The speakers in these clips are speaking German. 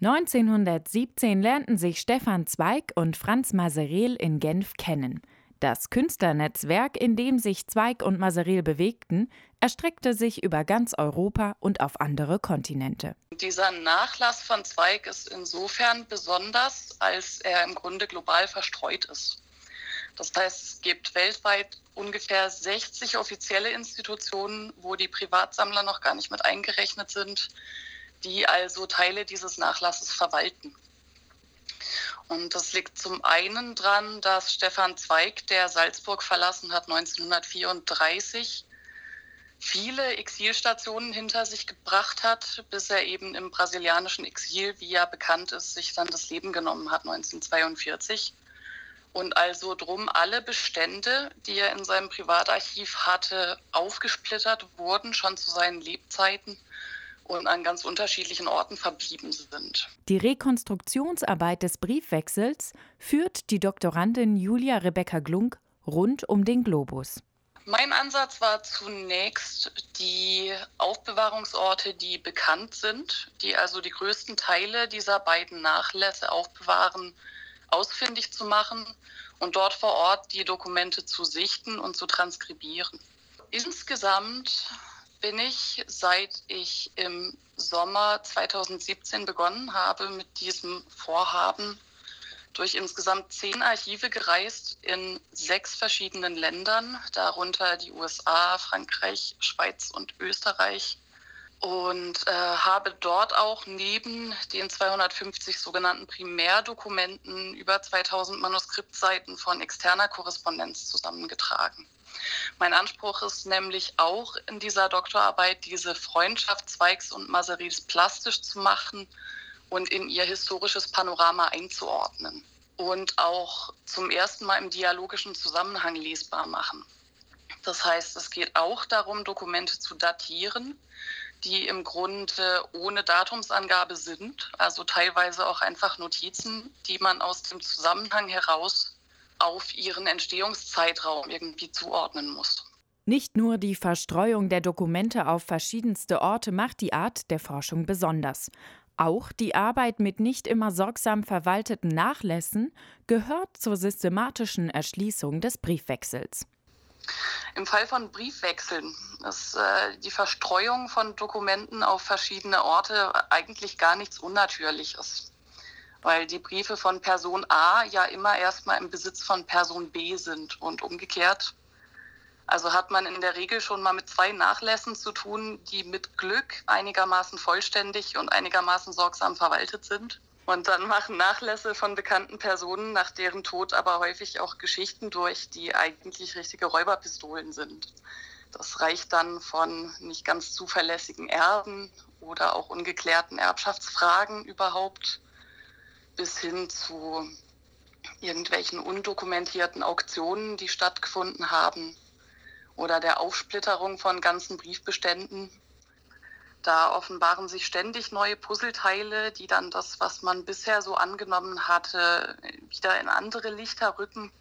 1917 lernten sich Stefan Zweig und Franz Maserel in Genf kennen. Das Künstlernetzwerk, in dem sich Zweig und Maserel bewegten, erstreckte sich über ganz Europa und auf andere Kontinente. Dieser Nachlass von Zweig ist insofern besonders, als er im Grunde global verstreut ist. Das heißt, es gibt weltweit ungefähr 60 offizielle Institutionen, wo die Privatsammler noch gar nicht mit eingerechnet sind, die also Teile dieses Nachlasses verwalten. Und das liegt zum einen daran, dass Stefan Zweig, der Salzburg verlassen hat 1934, viele Exilstationen hinter sich gebracht hat, bis er eben im brasilianischen Exil, wie ja bekannt ist, sich dann das Leben genommen hat 1942. Und also drum alle Bestände, die er in seinem Privatarchiv hatte, aufgesplittert wurden, schon zu seinen Lebzeiten und an ganz unterschiedlichen Orten verblieben sind. Die Rekonstruktionsarbeit des Briefwechsels führt die Doktorandin Julia Rebecca Glunk rund um den Globus. Mein Ansatz war zunächst, die Aufbewahrungsorte, die bekannt sind, die also die größten Teile dieser beiden Nachlässe aufbewahren, ausfindig zu machen und dort vor Ort die Dokumente zu sichten und zu transkribieren. Insgesamt bin ich, seit ich im Sommer 2017 begonnen habe mit diesem Vorhaben, durch insgesamt zehn Archive gereist in sechs verschiedenen Ländern, darunter die USA, Frankreich, Schweiz und Österreich. Und äh, habe dort auch neben den 250 sogenannten Primärdokumenten über 2000 Manuskriptseiten von externer Korrespondenz zusammengetragen. Mein Anspruch ist nämlich auch in dieser Doktorarbeit diese Freundschaft Zweigs und Maserils plastisch zu machen und in ihr historisches Panorama einzuordnen und auch zum ersten Mal im dialogischen Zusammenhang lesbar machen. Das heißt, es geht auch darum, Dokumente zu datieren, die im Grunde ohne Datumsangabe sind, also teilweise auch einfach Notizen, die man aus dem Zusammenhang heraus auf ihren Entstehungszeitraum irgendwie zuordnen muss. Nicht nur die Verstreuung der Dokumente auf verschiedenste Orte macht die Art der Forschung besonders. Auch die Arbeit mit nicht immer sorgsam verwalteten Nachlässen gehört zur systematischen Erschließung des Briefwechsels. Im Fall von Briefwechseln ist äh, die Verstreuung von Dokumenten auf verschiedene Orte eigentlich gar nichts Unnatürliches weil die Briefe von Person A ja immer erstmal im Besitz von Person B sind und umgekehrt. Also hat man in der Regel schon mal mit zwei Nachlässen zu tun, die mit Glück einigermaßen vollständig und einigermaßen sorgsam verwaltet sind. Und dann machen Nachlässe von bekannten Personen nach deren Tod aber häufig auch Geschichten durch, die eigentlich richtige Räuberpistolen sind. Das reicht dann von nicht ganz zuverlässigen Erben oder auch ungeklärten Erbschaftsfragen überhaupt bis hin zu irgendwelchen undokumentierten Auktionen, die stattgefunden haben oder der Aufsplitterung von ganzen Briefbeständen. Da offenbaren sich ständig neue Puzzleteile, die dann das, was man bisher so angenommen hatte, wieder in andere Lichter rücken.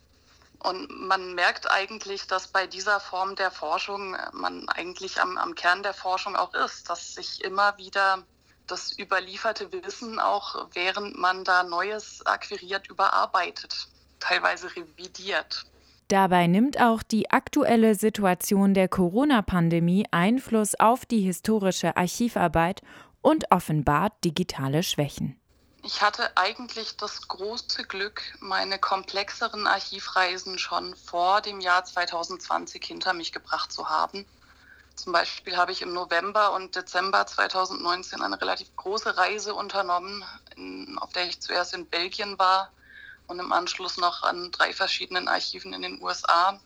Und man merkt eigentlich, dass bei dieser Form der Forschung man eigentlich am, am Kern der Forschung auch ist, dass sich immer wieder das überlieferte Wissen auch, während man da Neues akquiriert, überarbeitet, teilweise revidiert. Dabei nimmt auch die aktuelle Situation der Corona-Pandemie Einfluss auf die historische Archivarbeit und offenbart digitale Schwächen. Ich hatte eigentlich das große Glück, meine komplexeren Archivreisen schon vor dem Jahr 2020 hinter mich gebracht zu haben zum Beispiel habe ich im November und Dezember 2019 eine relativ große Reise unternommen, in, auf der ich zuerst in Belgien war und im Anschluss noch an drei verschiedenen Archiven in den USA.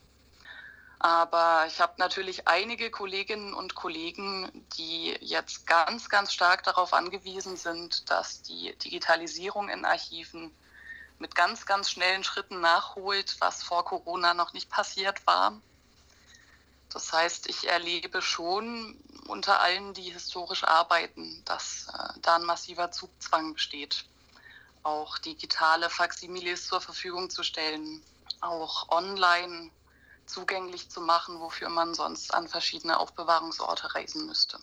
Aber ich habe natürlich einige Kolleginnen und Kollegen, die jetzt ganz, ganz stark darauf angewiesen sind, dass die Digitalisierung in Archiven mit ganz, ganz schnellen Schritten nachholt, was vor Corona noch nicht passiert war. Das heißt, ich erlebe schon unter allen, die historisch arbeiten, dass äh, da ein massiver Zugzwang besteht, auch digitale Faximiles zur Verfügung zu stellen, auch online zugänglich zu machen, wofür man sonst an verschiedene Aufbewahrungsorte reisen müsste.